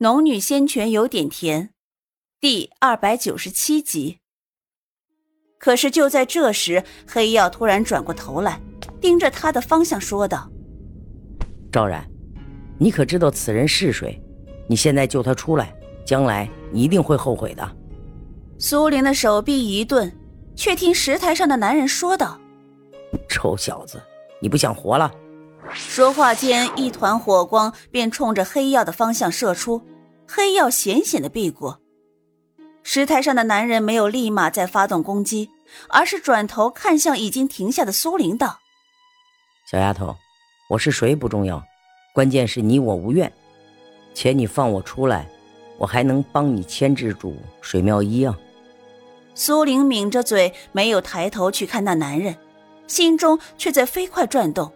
农女仙泉有点甜，第二百九十七集。可是就在这时，黑曜突然转过头来，盯着他的方向说道：“赵然，你可知道此人是谁？你现在救他出来，将来你一定会后悔的。”苏玲的手臂一顿，却听石台上的男人说道：“臭小子，你不想活了？”说话间，一团火光便冲着黑曜的方向射出，黑曜险险的避过。石台上的男人没有立马再发动攻击，而是转头看向已经停下的苏玲，道：“小丫头，我是谁不重要，关键是你我无怨，且你放我出来，我还能帮你牵制住水妙一啊。”苏玲抿着嘴，没有抬头去看那男人，心中却在飞快转动。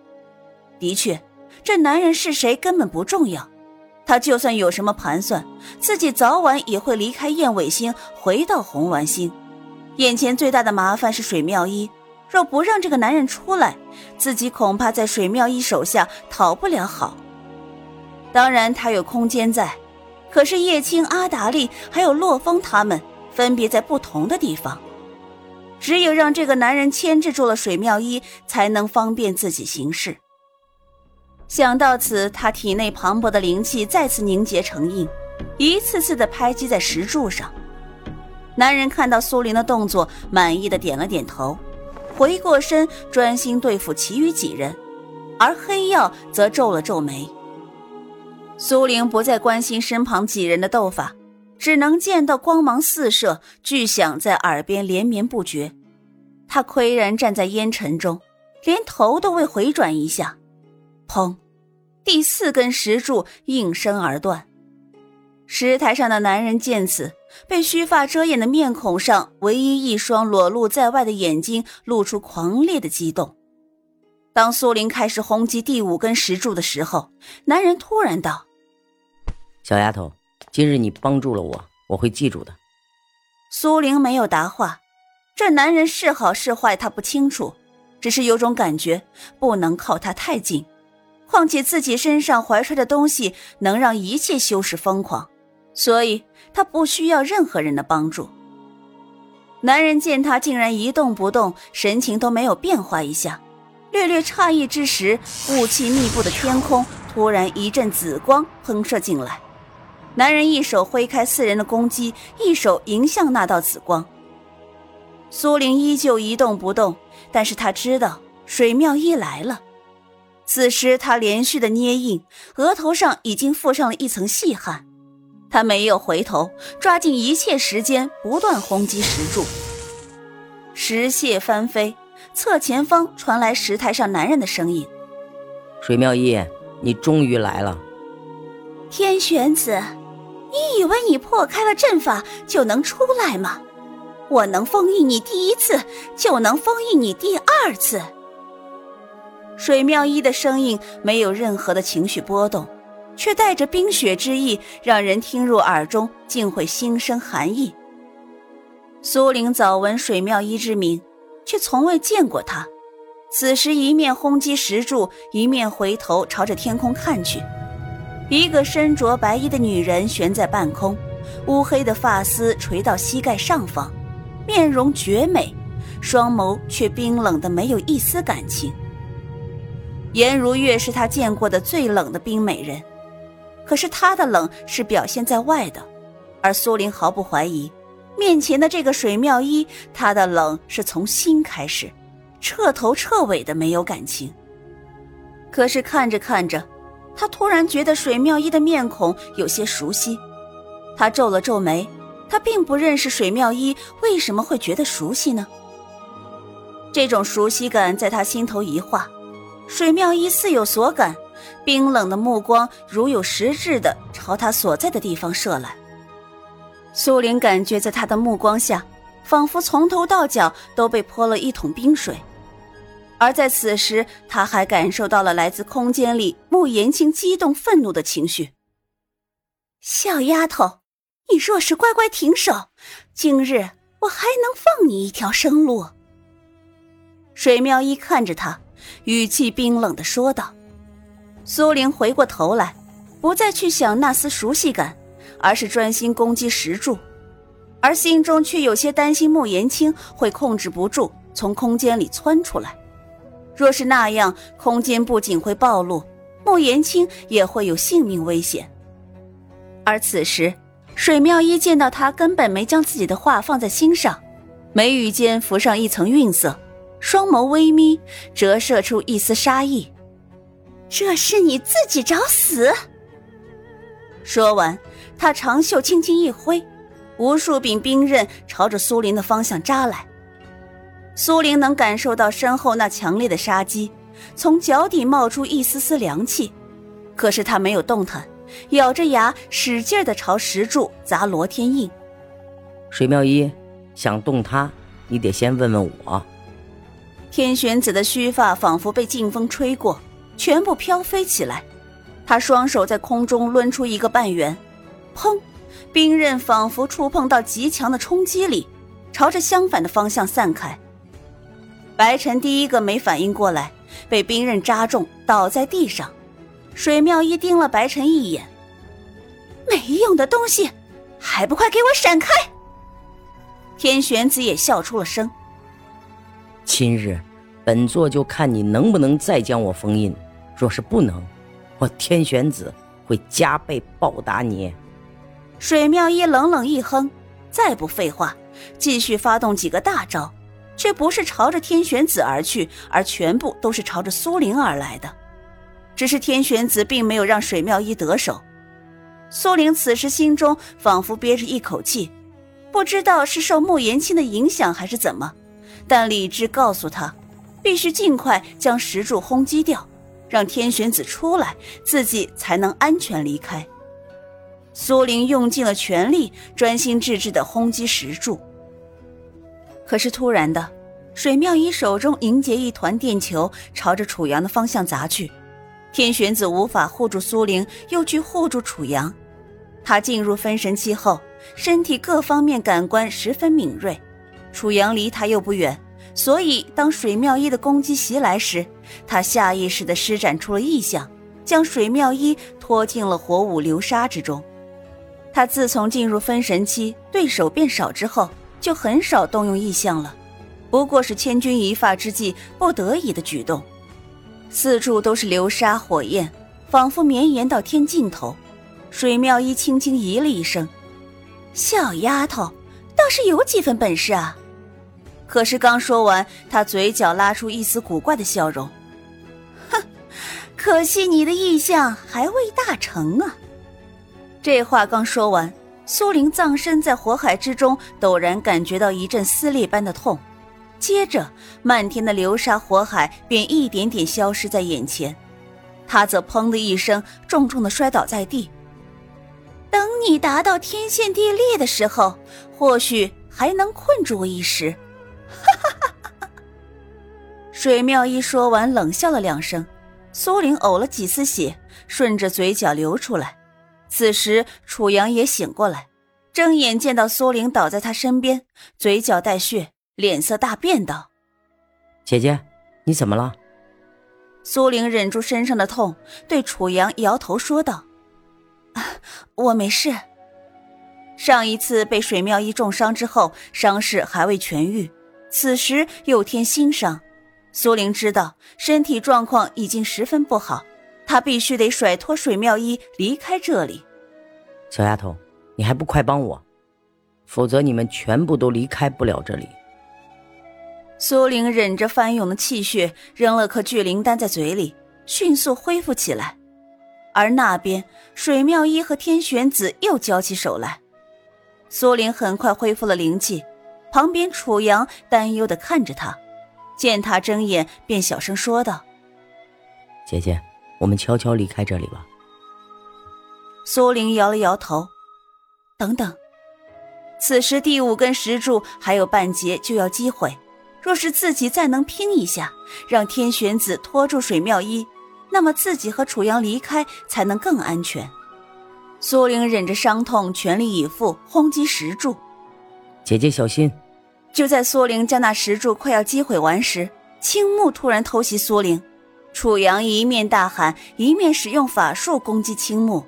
的确，这男人是谁根本不重要。他就算有什么盘算，自己早晚也会离开燕尾星，回到红鸾星。眼前最大的麻烦是水妙一，若不让这个男人出来，自己恐怕在水妙一手下讨不了好。当然，他有空间在，可是叶青、阿达利还有洛风他们分别在不同的地方，只有让这个男人牵制住了水妙一，才能方便自己行事。想到此，他体内磅礴的灵气再次凝结成印，一次次的拍击在石柱上。男人看到苏玲的动作，满意的点了点头，回过身专心对付其余几人，而黑曜则皱了皱眉。苏玲不再关心身旁几人的斗法，只能见到光芒四射，巨响在耳边连绵不绝。他岿然站在烟尘中，连头都未回转一下，砰！第四根石柱应声而断，石台上的男人见此，被须发遮掩的面孔上唯一一双裸露在外的眼睛露出狂烈的激动。当苏玲开始轰击第五根石柱的时候，男人突然道：“小丫头，今日你帮助了我，我会记住的。”苏玲没有答话，这男人是好是坏她不清楚，只是有种感觉，不能靠他太近。况且自己身上怀揣的东西能让一切修士疯狂，所以他不需要任何人的帮助。男人见他竟然一动不动，神情都没有变化一下，略略诧异之时，雾气密布的天空突然一阵紫光喷射进来。男人一手挥开四人的攻击，一手迎向那道紫光。苏玲依旧一动不动，但是他知道水妙一来了。此时，他连续的捏印，额头上已经附上了一层细汗。他没有回头，抓紧一切时间，不断轰击石柱。石屑翻飞，侧前方传来石台上男人的声音：“水妙一，你终于来了。”天玄子，你以为你破开了阵法就能出来吗？我能封印你第一次，就能封印你第二次。水妙一的声音没有任何的情绪波动，却带着冰雪之意，让人听入耳中竟会心生寒意。苏玲早闻水妙一之名，却从未见过他。此时一面轰击石柱，一面回头朝着天空看去。一个身着白衣的女人悬在半空，乌黑的发丝垂到膝盖上方，面容绝美，双眸却冰冷的没有一丝感情。颜如月是他见过的最冷的冰美人，可是她的冷是表现在外的，而苏玲毫不怀疑，面前的这个水妙一，她的冷是从心开始，彻头彻尾的没有感情。可是看着看着，他突然觉得水妙一的面孔有些熟悉，他皱了皱眉，他并不认识水妙一，为什么会觉得熟悉呢？这种熟悉感在他心头一化。水妙一似有所感，冰冷的目光如有实质的朝他所在的地方射来。苏玲感觉在他的目光下，仿佛从头到脚都被泼了一桶冰水，而在此时，他还感受到了来自空间里穆言清激动愤怒的情绪。小丫头，你若是乖乖停手，今日我还能放你一条生路。水妙一看着他。语气冰冷的说道：“苏玲回过头来，不再去想那丝熟悉感，而是专心攻击石柱，而心中却有些担心穆言青会控制不住从空间里窜出来。若是那样，空间不仅会暴露，穆言青也会有性命危险。而此时，水妙一见到他根本没将自己的话放在心上，眉宇间浮上一层晕色，双眸微眯，折射出一丝杀意。这是你自己找死！说完，他长袖轻轻一挥，无数柄兵刃朝着苏林的方向扎来。苏林能感受到身后那强烈的杀机，从脚底冒出一丝丝凉气，可是他没有动弹，咬着牙使劲的朝石柱砸罗天印。水妙一想动他，你得先问问我。天玄子的须发仿佛被劲风吹过，全部飘飞起来。他双手在空中抡出一个半圆，砰！冰刃仿佛触碰到极强的冲击力，朝着相反的方向散开。白晨第一个没反应过来，被冰刃扎中，倒在地上。水妙一盯了白晨一眼，没用的东西，还不快给我闪开！天玄子也笑出了声。今日，本座就看你能不能再将我封印。若是不能，我天玄子会加倍报答你。水妙一冷冷一哼，再不废话，继续发动几个大招。却不是朝着天玄子而去，而全部都是朝着苏玲而来的。只是天玄子并没有让水妙一得手。苏玲此时心中仿佛憋着一口气，不知道是受穆言清的影响还是怎么，但理智告诉他，必须尽快将石柱轰击掉，让天玄子出来，自己才能安全离开。苏玲用尽了全力，专心致志地轰击石柱。可是突然的，水妙一手中凝结一团电球，朝着楚阳的方向砸去。天玄子无法护住苏灵，又去护住楚阳。他进入分神期后，身体各方面感官十分敏锐。楚阳离他又不远，所以当水妙一的攻击袭来时，他下意识地施展出了异象，将水妙一拖进了火舞流沙之中。他自从进入分神期，对手变少之后。就很少动用异象了，不过是千钧一发之际不得已的举动。四处都是流沙火焰，仿佛绵延到天尽头。水妙一轻轻咦了一声：“小丫头倒是有几分本事啊！”可是刚说完，他嘴角拉出一丝古怪的笑容：“哼，可惜你的意象还未大成啊！”这话刚说完。苏玲葬身在火海之中，陡然感觉到一阵撕裂般的痛，接着漫天的流沙火海便一点点消失在眼前，他则砰的一声重重的摔倒在地。等你达到天陷地裂的时候，或许还能困住我一时。哈哈哈哈哈！水妙一说完，冷笑了两声，苏玲呕了几丝血，顺着嘴角流出来。此时，楚阳也醒过来，睁眼见到苏玲倒在他身边，嘴角带血，脸色大变，道：“姐姐，你怎么了？”苏玲忍住身上的痛，对楚阳摇头说道：“ 我没事。上一次被水妙一重伤之后，伤势还未痊愈，此时又添新伤，苏玲知道身体状况已经十分不好。”她必须得甩脱水妙一离开这里。小丫头，你还不快帮我，否则你们全部都离开不了这里。苏玲忍着翻涌的气血，扔了颗聚灵丹在嘴里，迅速恢复起来。而那边，水妙一和天玄子又交起手来。苏玲很快恢复了灵气，旁边楚阳担忧的看着他，见他睁眼，便小声说道：“姐姐。”我们悄悄离开这里吧。苏玲摇了摇头，等等，此时第五根石柱还有半截就要击毁，若是自己再能拼一下，让天玄子拖住水妙一，那么自己和楚阳离开才能更安全。苏玲忍着伤痛，全力以赴轰击石柱。姐姐小心！就在苏玲将那石柱快要击毁完时，青木突然偷袭苏玲。楚阳一面大喊，一面使用法术攻击青木。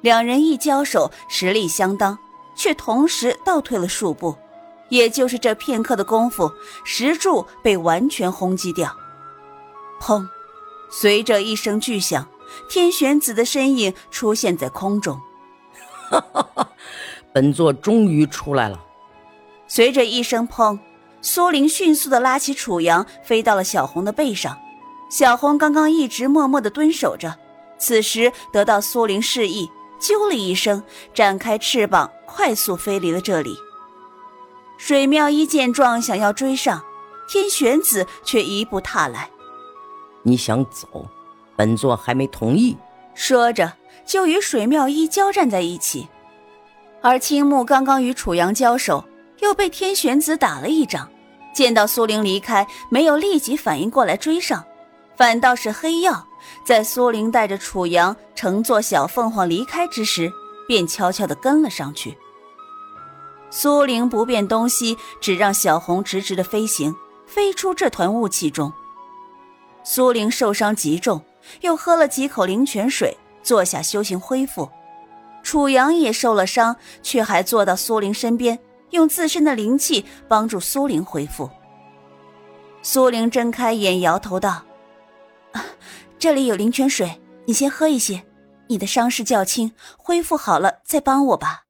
两人一交手，实力相当，却同时倒退了数步。也就是这片刻的功夫，石柱被完全轰击掉。砰！随着一声巨响，天玄子的身影出现在空中。哈哈，本座终于出来了。随着一声砰，苏玲迅速的拉起楚阳，飞到了小红的背上。小红刚刚一直默默的蹲守着，此时得到苏玲示意，啾了一声，展开翅膀，快速飞离了这里。水妙一见状，想要追上，天玄子却一步踏来。你想走，本座还没同意。说着，就与水妙一交战在一起。而青木刚刚与楚阳交手，又被天玄子打了一掌。见到苏玲离开，没有立即反应过来追上，反倒是黑曜在苏玲带着楚阳乘坐小凤凰离开之时，便悄悄地跟了上去。苏玲不变东西，只让小红直直的飞行，飞出这团雾气中。苏玲受伤极重，又喝了几口灵泉水，坐下修行恢复。楚阳也受了伤，却还坐到苏玲身边，用自身的灵气帮助苏玲恢复。苏玲睁开眼，摇头道：“这里有灵泉水，你先喝一些。你的伤势较轻，恢复好了再帮我吧。”